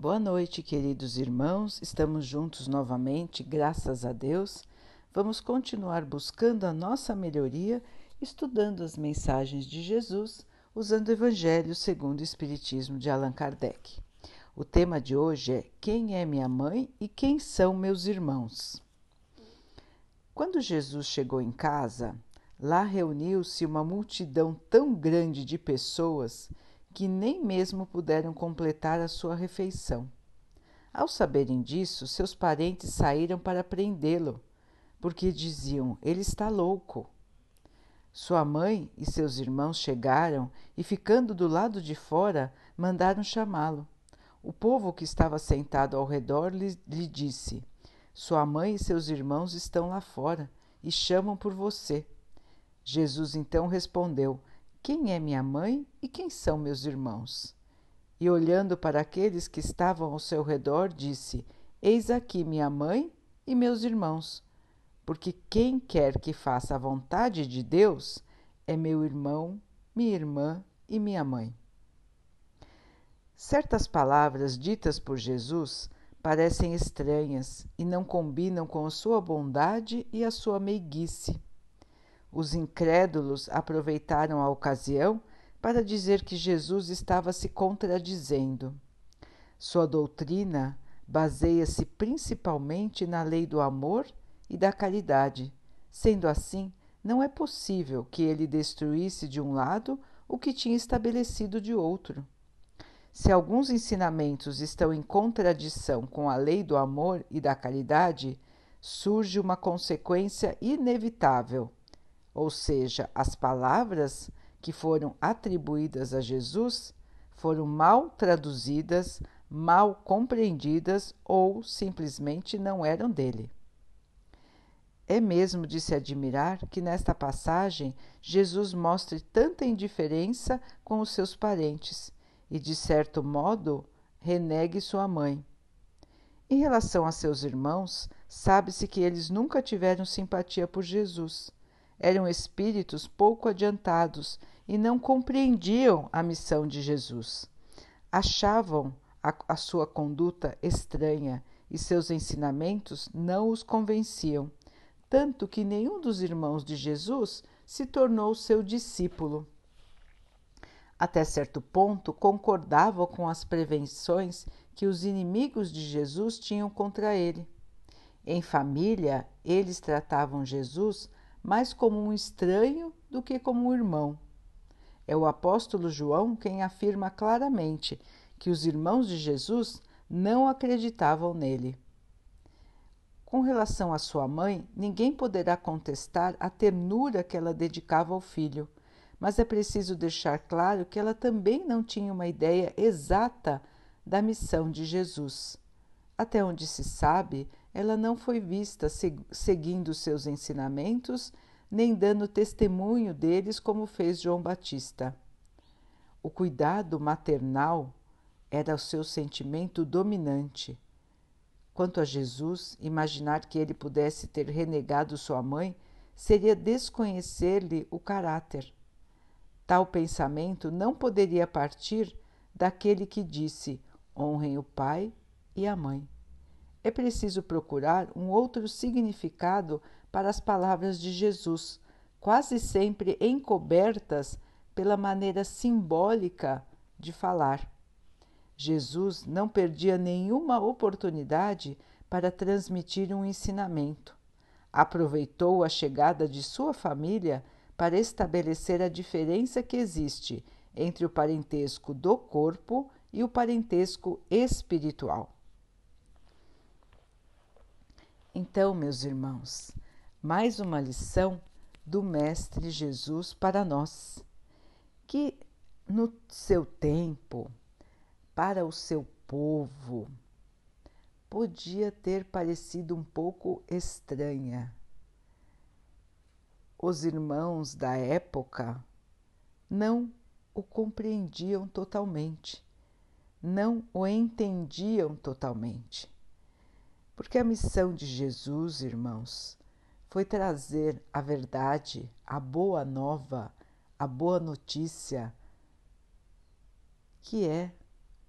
Boa noite, queridos irmãos. Estamos juntos novamente, graças a Deus. Vamos continuar buscando a nossa melhoria, estudando as mensagens de Jesus, usando o Evangelho segundo o Espiritismo de Allan Kardec. O tema de hoje é Quem é minha mãe e quem são meus irmãos? Quando Jesus chegou em casa, lá reuniu-se uma multidão tão grande de pessoas que nem mesmo puderam completar a sua refeição. Ao saberem disso, seus parentes saíram para prendê-lo, porque diziam: ele está louco. Sua mãe e seus irmãos chegaram e, ficando do lado de fora, mandaram chamá-lo. O povo que estava sentado ao redor lhe, lhe disse: Sua mãe e seus irmãos estão lá fora e chamam por você. Jesus então respondeu: quem é minha mãe e quem são meus irmãos? E olhando para aqueles que estavam ao seu redor, disse: Eis aqui minha mãe e meus irmãos. Porque quem quer que faça a vontade de Deus é meu irmão, minha irmã e minha mãe. Certas palavras ditas por Jesus parecem estranhas e não combinam com a sua bondade e a sua meiguice. Os incrédulos aproveitaram a ocasião para dizer que Jesus estava se contradizendo. Sua doutrina baseia-se principalmente na lei do amor e da caridade. Sendo assim, não é possível que ele destruísse de um lado o que tinha estabelecido de outro. Se alguns ensinamentos estão em contradição com a lei do amor e da caridade, surge uma consequência inevitável ou seja, as palavras que foram atribuídas a Jesus foram mal traduzidas, mal compreendidas ou simplesmente não eram dele. É mesmo de se admirar que nesta passagem Jesus mostre tanta indiferença com os seus parentes e, de certo modo, renegue sua mãe. Em relação a seus irmãos, sabe-se que eles nunca tiveram simpatia por Jesus eram espíritos pouco adiantados e não compreendiam a missão de Jesus. Achavam a, a sua conduta estranha e seus ensinamentos não os convenciam, tanto que nenhum dos irmãos de Jesus se tornou seu discípulo. Até certo ponto, concordavam com as prevenções que os inimigos de Jesus tinham contra ele. Em família, eles tratavam Jesus mais como um estranho do que como um irmão. É o apóstolo João quem afirma claramente que os irmãos de Jesus não acreditavam nele. Com relação à sua mãe, ninguém poderá contestar a ternura que ela dedicava ao filho, mas é preciso deixar claro que ela também não tinha uma ideia exata da missão de Jesus. Até onde se sabe, ela não foi vista seguindo seus ensinamentos, nem dando testemunho deles como fez João Batista. O cuidado maternal era o seu sentimento dominante. Quanto a Jesus, imaginar que ele pudesse ter renegado sua mãe seria desconhecer-lhe o caráter. Tal pensamento não poderia partir daquele que disse: honrem o pai e a mãe é preciso procurar um outro significado para as palavras de Jesus, quase sempre encobertas pela maneira simbólica de falar. Jesus não perdia nenhuma oportunidade para transmitir um ensinamento. Aproveitou a chegada de sua família para estabelecer a diferença que existe entre o parentesco do corpo e o parentesco espiritual. Então, meus irmãos, mais uma lição do Mestre Jesus para nós, que no seu tempo, para o seu povo, podia ter parecido um pouco estranha. Os irmãos da época não o compreendiam totalmente, não o entendiam totalmente. Porque a missão de Jesus, irmãos, foi trazer a verdade, a boa nova, a boa notícia, que é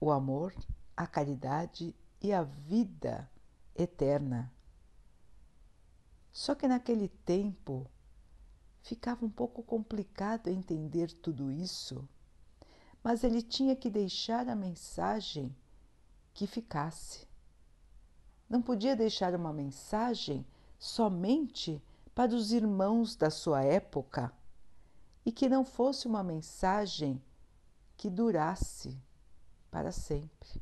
o amor, a caridade e a vida eterna. Só que naquele tempo ficava um pouco complicado entender tudo isso, mas ele tinha que deixar a mensagem que ficasse. Não podia deixar uma mensagem somente para os irmãos da sua época e que não fosse uma mensagem que durasse para sempre.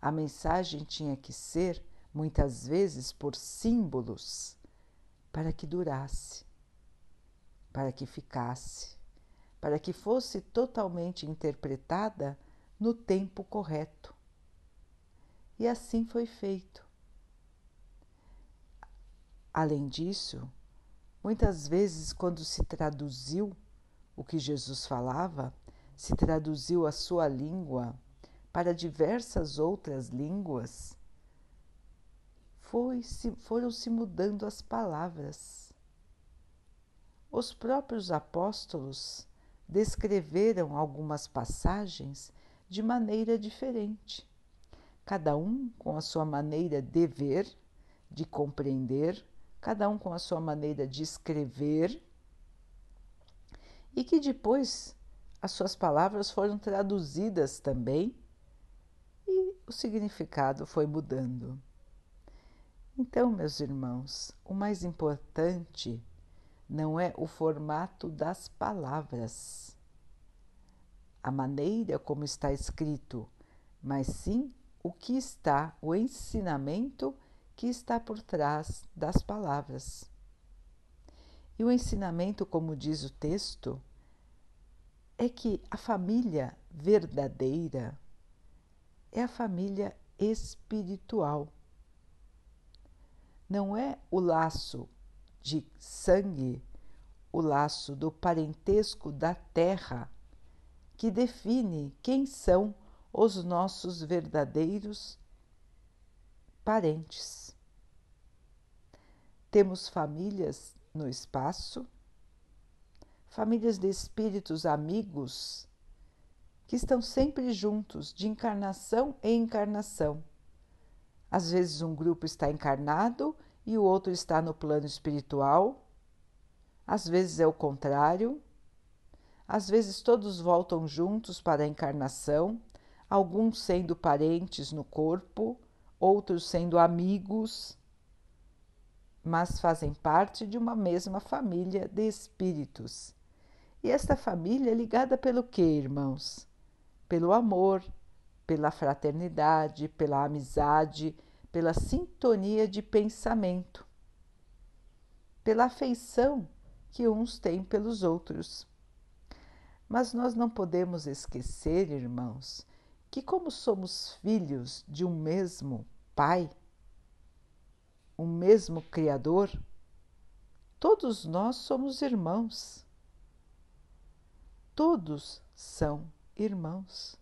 A mensagem tinha que ser, muitas vezes, por símbolos, para que durasse, para que ficasse, para que fosse totalmente interpretada no tempo correto. E assim foi feito. Além disso, muitas vezes, quando se traduziu o que Jesus falava, se traduziu a sua língua para diversas outras línguas, foi, foram se mudando as palavras. Os próprios apóstolos descreveram algumas passagens de maneira diferente, cada um com a sua maneira de ver, de compreender, cada um com a sua maneira de escrever, e que depois as suas palavras foram traduzidas também e o significado foi mudando. Então, meus irmãos, o mais importante não é o formato das palavras, a maneira como está escrito, mas sim o que está, o ensinamento que está por trás das palavras. E o ensinamento, como diz o texto, é que a família verdadeira é a família espiritual. Não é o laço de sangue, o laço do parentesco da terra, que define quem são os nossos verdadeiros parentes. Temos famílias no espaço famílias de espíritos amigos que estão sempre juntos, de encarnação em encarnação. Às vezes um grupo está encarnado e o outro está no plano espiritual, às vezes é o contrário, às vezes todos voltam juntos para a encarnação, alguns sendo parentes no corpo, outros sendo amigos, mas fazem parte de uma mesma família de espíritos e esta família é ligada pelo que, irmãos? Pelo amor, pela fraternidade, pela amizade, pela sintonia de pensamento, pela afeição que uns têm pelos outros. Mas nós não podemos esquecer, irmãos, que, como somos filhos de um mesmo Pai, um mesmo Criador, todos nós somos irmãos todos são irmãos.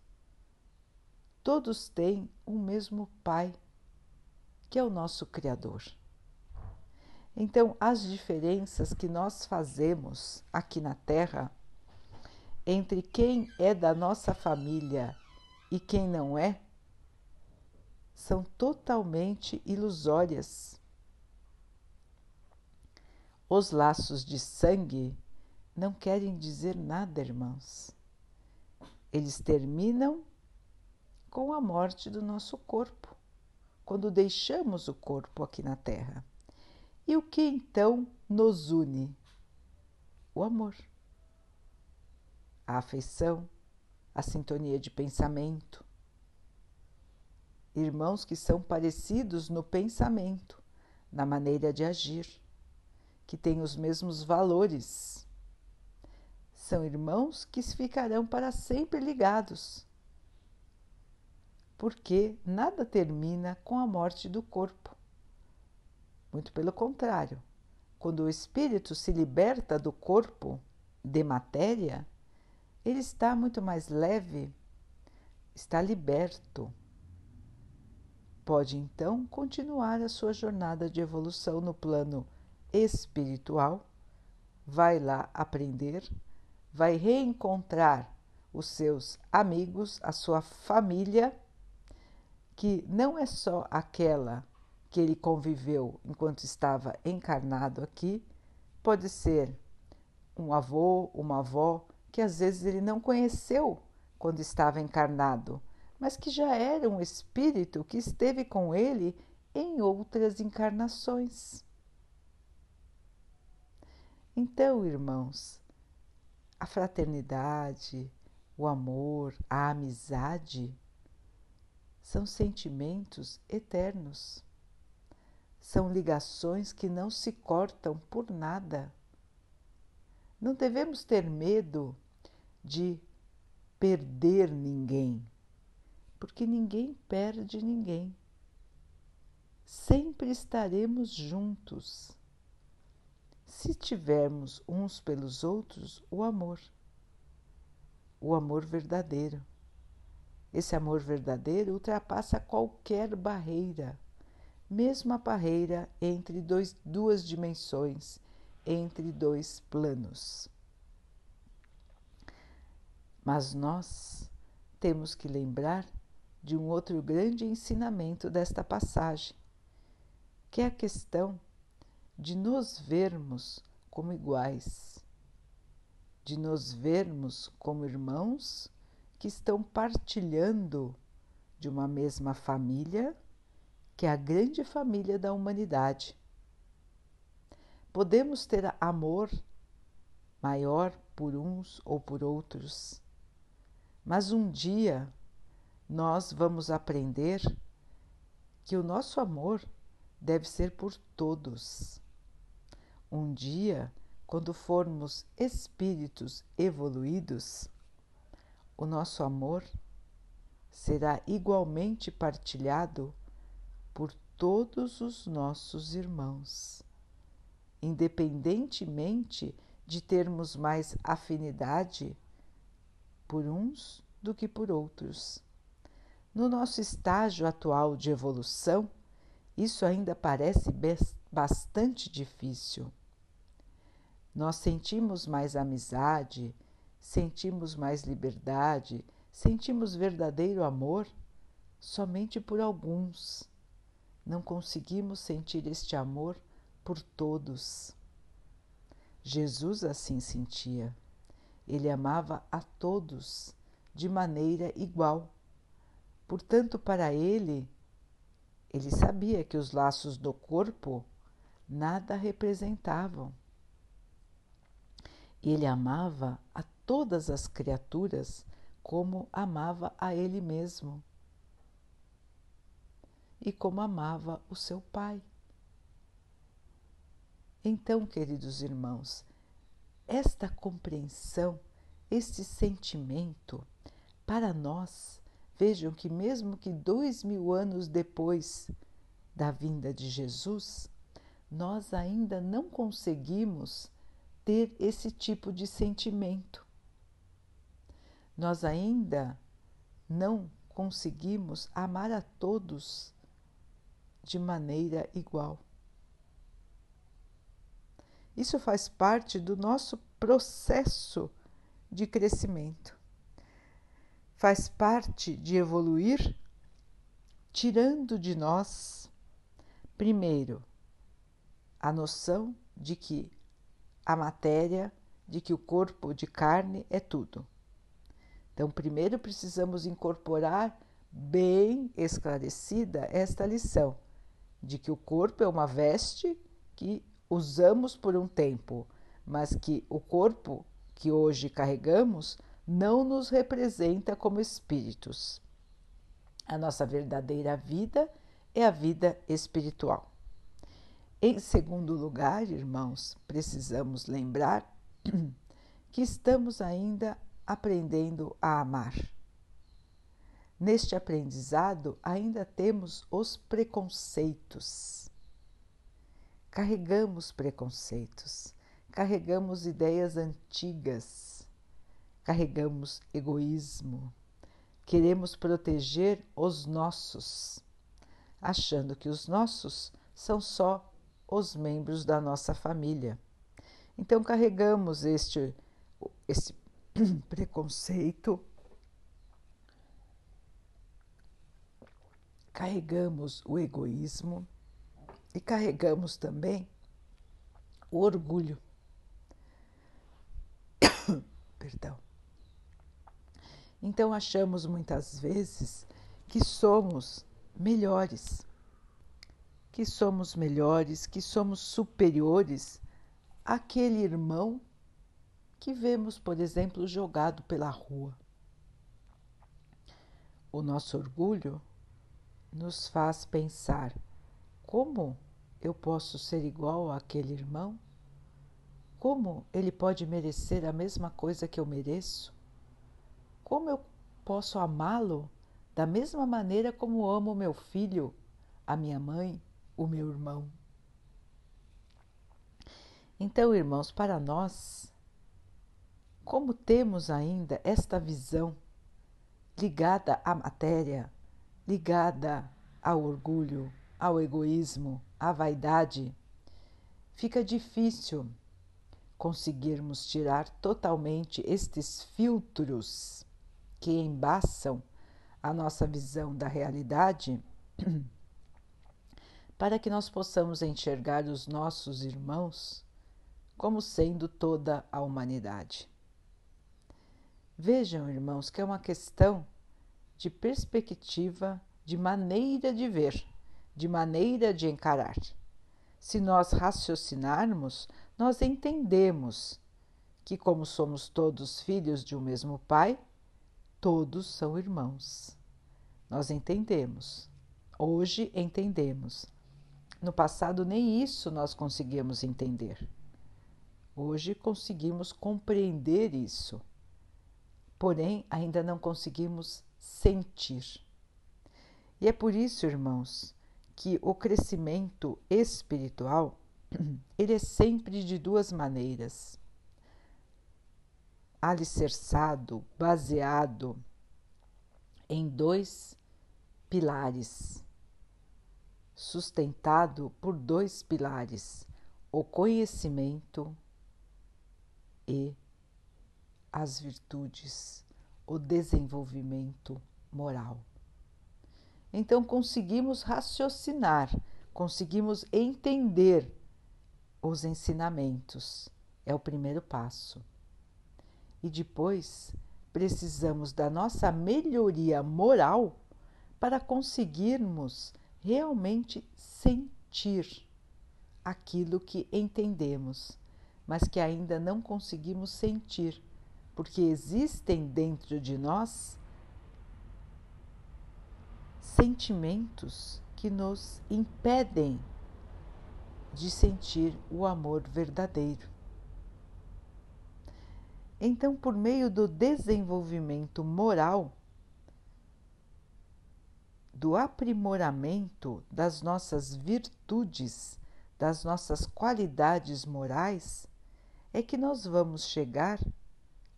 Todos têm um mesmo Pai, que é o nosso Criador. Então, as diferenças que nós fazemos aqui na Terra entre quem é da nossa família e quem não é são totalmente ilusórias. Os laços de sangue não querem dizer nada, irmãos. Eles terminam com a morte do nosso corpo, quando deixamos o corpo aqui na Terra. E o que então nos une? O amor, a afeição, a sintonia de pensamento. Irmãos que são parecidos no pensamento, na maneira de agir, que têm os mesmos valores são irmãos que ficarão para sempre ligados, porque nada termina com a morte do corpo. Muito pelo contrário, quando o espírito se liberta do corpo de matéria, ele está muito mais leve, está liberto. Pode então continuar a sua jornada de evolução no plano espiritual, vai lá aprender vai reencontrar os seus amigos, a sua família que não é só aquela que ele conviveu enquanto estava encarnado aqui, pode ser um avô, uma avó que às vezes ele não conheceu quando estava encarnado, mas que já era um espírito que esteve com ele em outras encarnações. Então, irmãos, a fraternidade, o amor, a amizade são sentimentos eternos. São ligações que não se cortam por nada. Não devemos ter medo de perder ninguém, porque ninguém perde ninguém. Sempre estaremos juntos se tivermos uns pelos outros o amor, o amor verdadeiro. Esse amor verdadeiro ultrapassa qualquer barreira, mesmo a barreira entre dois, duas dimensões, entre dois planos. Mas nós temos que lembrar de um outro grande ensinamento desta passagem, que é a questão de nos vermos como iguais, de nos vermos como irmãos que estão partilhando de uma mesma família, que é a grande família da humanidade. Podemos ter amor maior por uns ou por outros, mas um dia nós vamos aprender que o nosso amor deve ser por todos. Um dia, quando formos espíritos evoluídos, o nosso amor será igualmente partilhado por todos os nossos irmãos, independentemente de termos mais afinidade por uns do que por outros. No nosso estágio atual de evolução, isso ainda parece bastante difícil. Nós sentimos mais amizade, sentimos mais liberdade, sentimos verdadeiro amor somente por alguns. Não conseguimos sentir este amor por todos. Jesus assim sentia. Ele amava a todos de maneira igual. Portanto, para ele, ele sabia que os laços do corpo nada representavam. Ele amava a todas as criaturas como amava a ele mesmo e como amava o seu pai. Então, queridos irmãos, esta compreensão, este sentimento, para nós Vejam que, mesmo que dois mil anos depois da vinda de Jesus, nós ainda não conseguimos ter esse tipo de sentimento. Nós ainda não conseguimos amar a todos de maneira igual. Isso faz parte do nosso processo de crescimento faz parte de evoluir, tirando de nós, primeiro, a noção de que a matéria, de que o corpo de carne é tudo. Então, primeiro precisamos incorporar bem esclarecida esta lição de que o corpo é uma veste que usamos por um tempo, mas que o corpo que hoje carregamos não nos representa como espíritos. A nossa verdadeira vida é a vida espiritual. Em segundo lugar, irmãos, precisamos lembrar que estamos ainda aprendendo a amar. Neste aprendizado, ainda temos os preconceitos. Carregamos preconceitos, carregamos ideias antigas carregamos egoísmo. Queremos proteger os nossos, achando que os nossos são só os membros da nossa família. Então carregamos este, este preconceito, carregamos o egoísmo e carregamos também o orgulho. Perdão. Então achamos muitas vezes que somos melhores, que somos melhores, que somos superiores àquele irmão que vemos, por exemplo, jogado pela rua. O nosso orgulho nos faz pensar: como eu posso ser igual àquele irmão? Como ele pode merecer a mesma coisa que eu mereço? Como eu posso amá-lo da mesma maneira como amo meu filho, a minha mãe, o meu irmão? Então, irmãos, para nós, como temos ainda esta visão ligada à matéria, ligada ao orgulho, ao egoísmo, à vaidade, fica difícil conseguirmos tirar totalmente estes filtros que embaçam a nossa visão da realidade, para que nós possamos enxergar os nossos irmãos como sendo toda a humanidade. Vejam, irmãos, que é uma questão de perspectiva, de maneira de ver, de maneira de encarar. Se nós raciocinarmos, nós entendemos que, como somos todos filhos de um mesmo Pai, todos são irmãos. Nós entendemos. Hoje entendemos. No passado, nem isso nós conseguíamos entender. Hoje conseguimos compreender isso porém ainda não conseguimos sentir. E é por isso, irmãos, que o crescimento espiritual ele é sempre de duas maneiras: alicerçado, baseado em dois pilares, sustentado por dois pilares: o conhecimento e as virtudes, o desenvolvimento moral. Então conseguimos raciocinar, conseguimos entender os ensinamentos. É o primeiro passo. E depois precisamos da nossa melhoria moral para conseguirmos realmente sentir aquilo que entendemos, mas que ainda não conseguimos sentir porque existem dentro de nós sentimentos que nos impedem de sentir o amor verdadeiro. Então, por meio do desenvolvimento moral, do aprimoramento das nossas virtudes, das nossas qualidades morais, é que nós vamos chegar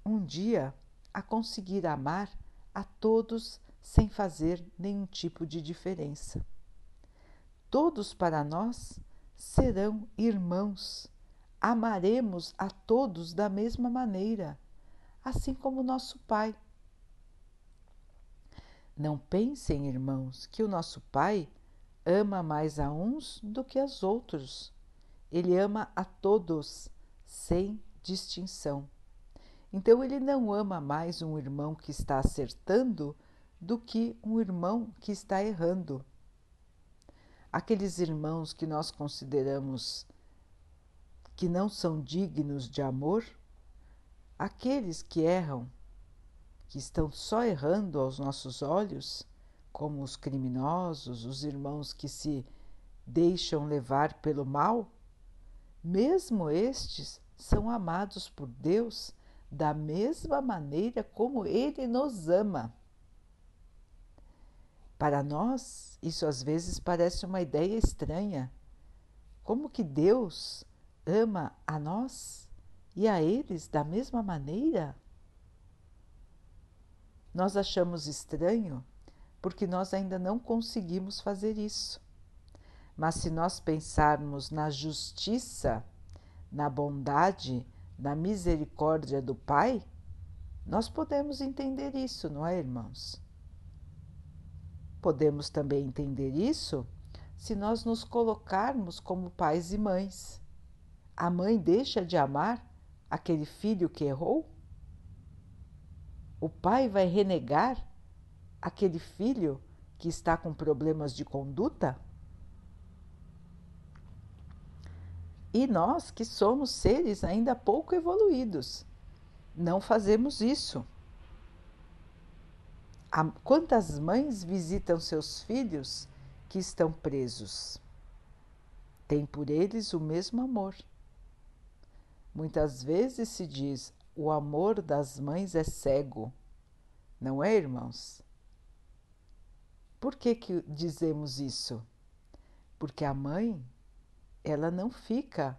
um dia a conseguir amar a todos sem fazer nenhum tipo de diferença. Todos para nós serão irmãos. Amaremos a todos da mesma maneira, assim como nosso Pai. Não pensem, irmãos, que o nosso Pai ama mais a uns do que aos outros. Ele ama a todos, sem distinção. Então ele não ama mais um irmão que está acertando do que um irmão que está errando. Aqueles irmãos que nós consideramos que não são dignos de amor, aqueles que erram, que estão só errando aos nossos olhos, como os criminosos, os irmãos que se deixam levar pelo mal, mesmo estes são amados por Deus da mesma maneira como Ele nos ama. Para nós, isso às vezes parece uma ideia estranha. Como que Deus ama a nós e a eles da mesma maneira? Nós achamos estranho porque nós ainda não conseguimos fazer isso. Mas se nós pensarmos na justiça, na bondade, na misericórdia do Pai, nós podemos entender isso, não é, irmãos? Podemos também entender isso se nós nos colocarmos como pais e mães. A mãe deixa de amar aquele filho que errou? O pai vai renegar aquele filho que está com problemas de conduta? E nós, que somos seres ainda pouco evoluídos, não fazemos isso. Quantas mães visitam seus filhos que estão presos? Tem por eles o mesmo amor. Muitas vezes se diz o amor das mães é cego, não é, irmãos? Por que, que dizemos isso? Porque a mãe, ela não fica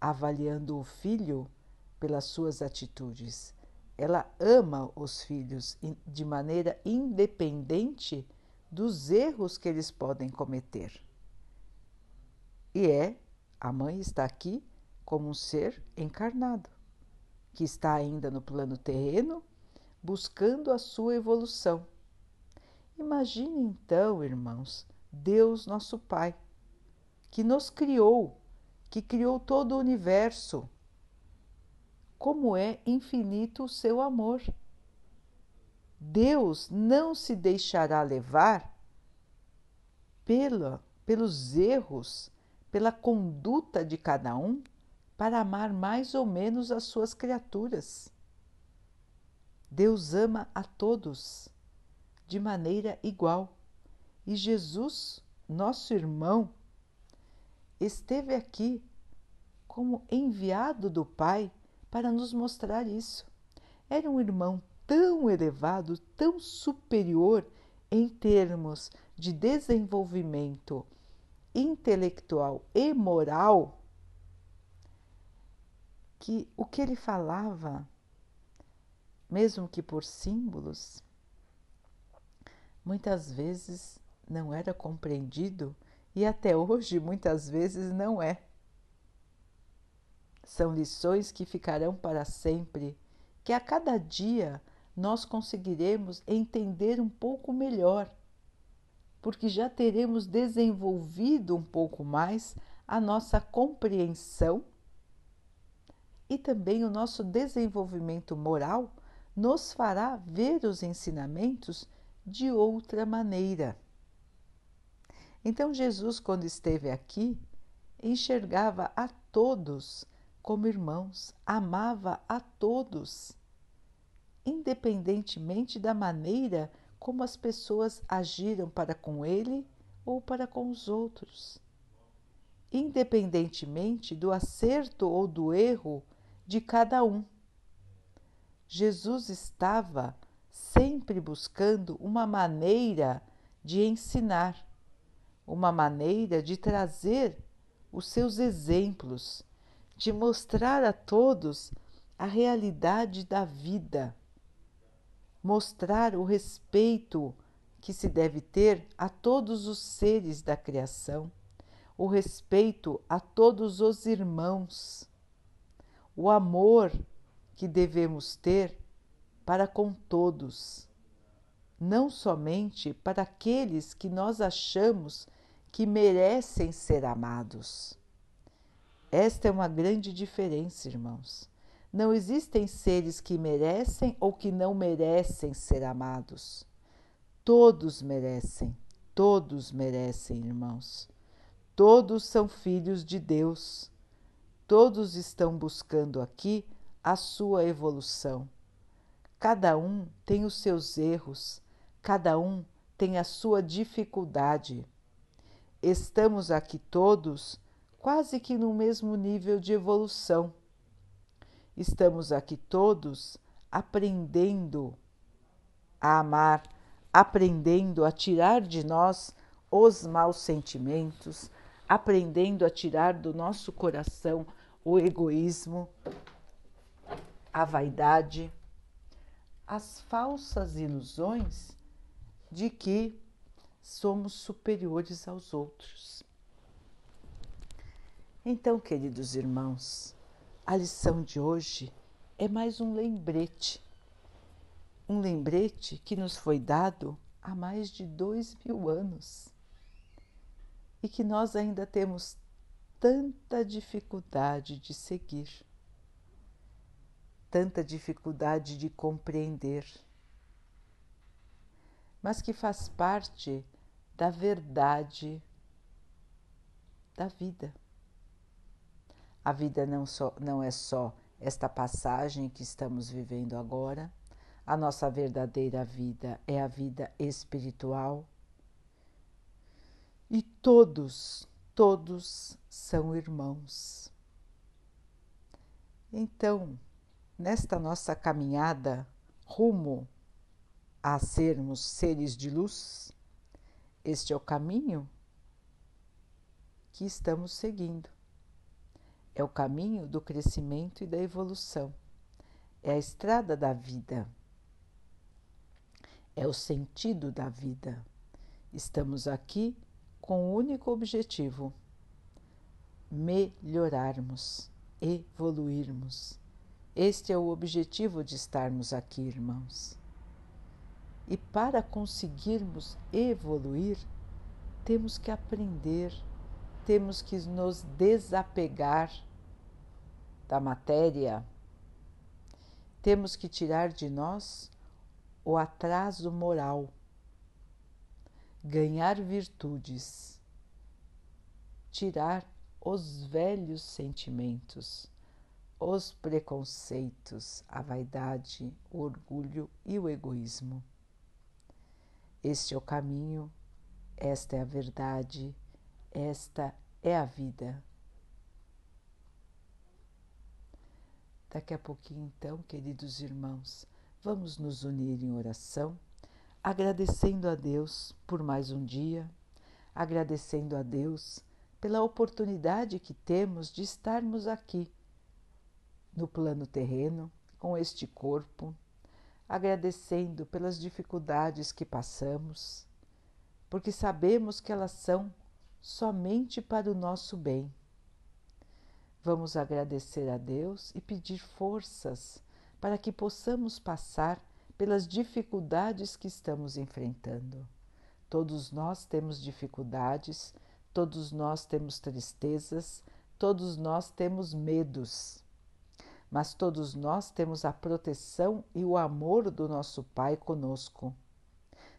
avaliando o filho pelas suas atitudes. Ela ama os filhos de maneira independente dos erros que eles podem cometer. E é, a mãe está aqui como um ser encarnado, que está ainda no plano terreno, buscando a sua evolução. Imagine então, irmãos, Deus nosso Pai, que nos criou, que criou todo o universo. Como é infinito o seu amor. Deus não se deixará levar pela, pelos erros, pela conduta de cada um para amar mais ou menos as suas criaturas. Deus ama a todos de maneira igual e Jesus, nosso irmão, esteve aqui como enviado do Pai para nos mostrar isso. Era um irmão tão elevado, tão superior em termos de desenvolvimento intelectual e moral que o que ele falava, mesmo que por símbolos, muitas vezes não era compreendido e até hoje muitas vezes não é. São lições que ficarão para sempre, que a cada dia nós conseguiremos entender um pouco melhor, porque já teremos desenvolvido um pouco mais a nossa compreensão e também o nosso desenvolvimento moral nos fará ver os ensinamentos de outra maneira. Então, Jesus, quando esteve aqui, enxergava a todos como irmãos, amava a todos, independentemente da maneira como as pessoas agiram para com ele ou para com os outros, independentemente do acerto ou do erro de cada um. Jesus estava sempre buscando uma maneira de ensinar, uma maneira de trazer os seus exemplos, de mostrar a todos a realidade da vida, mostrar o respeito que se deve ter a todos os seres da criação, o respeito a todos os irmãos o amor que devemos ter para com todos, não somente para aqueles que nós achamos que merecem ser amados. Esta é uma grande diferença, irmãos. Não existem seres que merecem ou que não merecem ser amados. Todos merecem, todos merecem, irmãos. Todos são filhos de Deus Todos estão buscando aqui a sua evolução. Cada um tem os seus erros, cada um tem a sua dificuldade. Estamos aqui todos quase que no mesmo nível de evolução. Estamos aqui todos aprendendo a amar, aprendendo a tirar de nós os maus sentimentos, aprendendo a tirar do nosso coração o egoísmo, a vaidade, as falsas ilusões de que somos superiores aos outros. Então, queridos irmãos, a lição de hoje é mais um lembrete, um lembrete que nos foi dado há mais de dois mil anos. E que nós ainda temos tanta dificuldade de seguir, tanta dificuldade de compreender, mas que faz parte da verdade da vida. A vida não, só, não é só esta passagem que estamos vivendo agora, a nossa verdadeira vida é a vida espiritual. E todos, todos são irmãos. Então, nesta nossa caminhada rumo a sermos seres de luz, este é o caminho que estamos seguindo. É o caminho do crescimento e da evolução. É a estrada da vida. É o sentido da vida. Estamos aqui com o único objetivo: melhorarmos, evoluirmos. Este é o objetivo de estarmos aqui, irmãos. E para conseguirmos evoluir, temos que aprender temos que nos desapegar da matéria, temos que tirar de nós o atraso moral, ganhar virtudes, tirar os velhos sentimentos, os preconceitos, a vaidade, o orgulho e o egoísmo. Este é o caminho, esta é a verdade esta é a vida. Daqui a pouquinho, então, queridos irmãos, vamos nos unir em oração, agradecendo a Deus por mais um dia, agradecendo a Deus pela oportunidade que temos de estarmos aqui no plano terreno, com este corpo, agradecendo pelas dificuldades que passamos, porque sabemos que elas são somente para o nosso bem. Vamos agradecer a Deus e pedir forças para que possamos passar pelas dificuldades que estamos enfrentando. Todos nós temos dificuldades, todos nós temos tristezas, todos nós temos medos. Mas todos nós temos a proteção e o amor do nosso Pai conosco.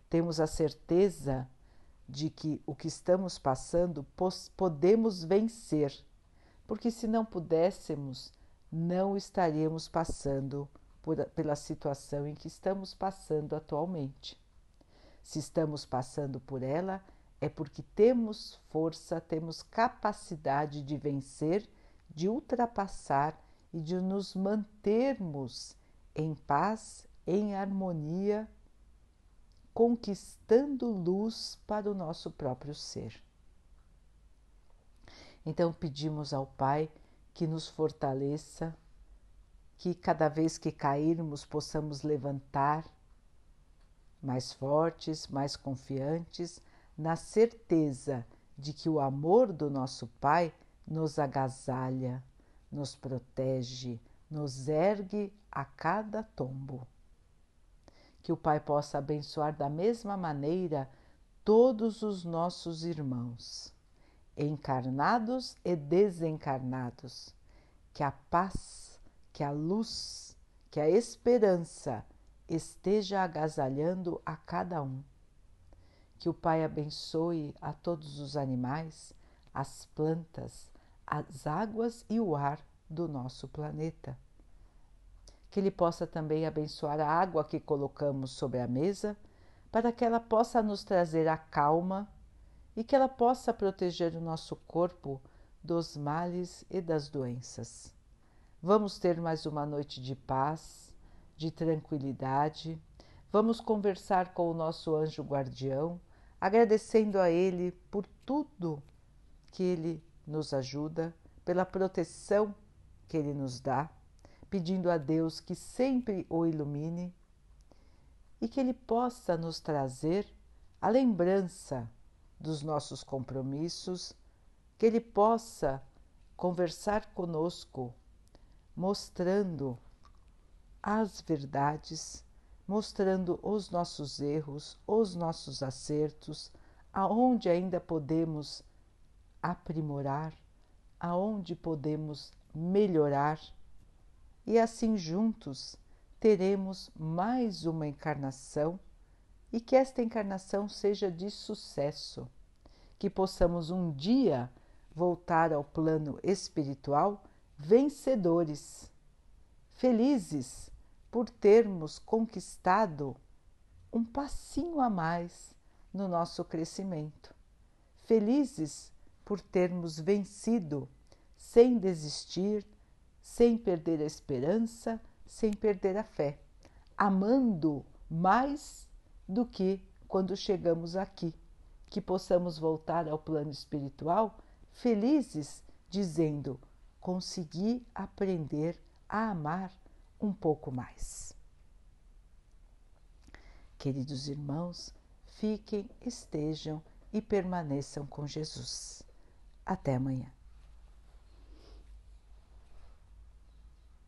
Temos a certeza de que o que estamos passando podemos vencer, porque se não pudéssemos, não estaríamos passando por, pela situação em que estamos passando atualmente. Se estamos passando por ela, é porque temos força, temos capacidade de vencer, de ultrapassar e de nos mantermos em paz, em harmonia conquistando luz para o nosso próprio ser. Então pedimos ao Pai que nos fortaleça, que cada vez que cairmos possamos levantar mais fortes, mais confiantes, na certeza de que o amor do nosso Pai nos agasalha, nos protege, nos ergue a cada tombo que o Pai possa abençoar da mesma maneira todos os nossos irmãos, encarnados e desencarnados, que a paz, que a luz, que a esperança esteja agasalhando a cada um. Que o Pai abençoe a todos os animais, as plantas, as águas e o ar do nosso planeta que Ele possa também abençoar a água que colocamos sobre a mesa, para que ela possa nos trazer a calma e que ela possa proteger o nosso corpo dos males e das doenças. Vamos ter mais uma noite de paz, de tranquilidade. Vamos conversar com o nosso anjo guardião, agradecendo a ele por tudo que ele nos ajuda, pela proteção que ele nos dá pedindo a Deus que sempre o ilumine e que Ele possa nos trazer a lembrança dos nossos compromissos, que Ele possa conversar conosco, mostrando as verdades mostrando os nossos erros, os nossos acertos, aonde ainda podemos aprimorar, aonde podemos melhorar, e assim juntos teremos mais uma encarnação e que esta encarnação seja de sucesso, que possamos um dia voltar ao plano espiritual vencedores, felizes por termos conquistado um passinho a mais no nosso crescimento, felizes por termos vencido sem desistir, sem perder a esperança, sem perder a fé, amando mais do que quando chegamos aqui, que possamos voltar ao plano espiritual felizes, dizendo: consegui aprender a amar um pouco mais. Queridos irmãos, fiquem, estejam e permaneçam com Jesus. Até amanhã.